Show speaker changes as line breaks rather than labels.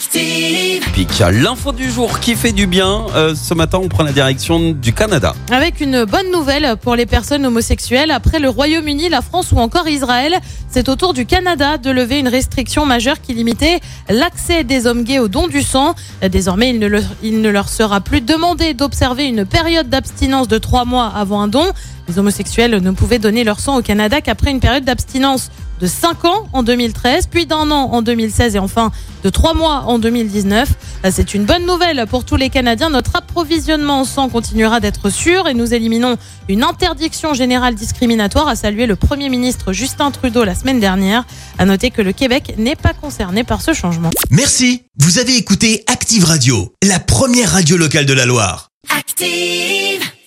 Active.
Pic. L'info du jour qui fait du bien. Euh, ce matin, on prend la direction du Canada.
Avec une bonne nouvelle pour les personnes homosexuelles. Après le Royaume-Uni, la France ou encore Israël, c'est au tour du Canada de lever une restriction majeure qui limitait l'accès des hommes gays au don du sang. Désormais, il ne, leur, il ne leur sera plus demandé d'observer une période d'abstinence de trois mois avant un don. Les homosexuels ne pouvaient donner leur sang au Canada qu'après une période d'abstinence de 5 ans en 2013, puis d'un an en 2016 et enfin de 3 mois en 2019. C'est une bonne nouvelle pour tous les Canadiens. Notre approvisionnement en sang continuera d'être sûr et nous éliminons une interdiction générale discriminatoire, a salué le Premier ministre Justin Trudeau la semaine dernière. À noter que le Québec n'est pas concerné par ce changement.
Merci, vous avez écouté Active Radio, la première radio locale de la Loire.
Active.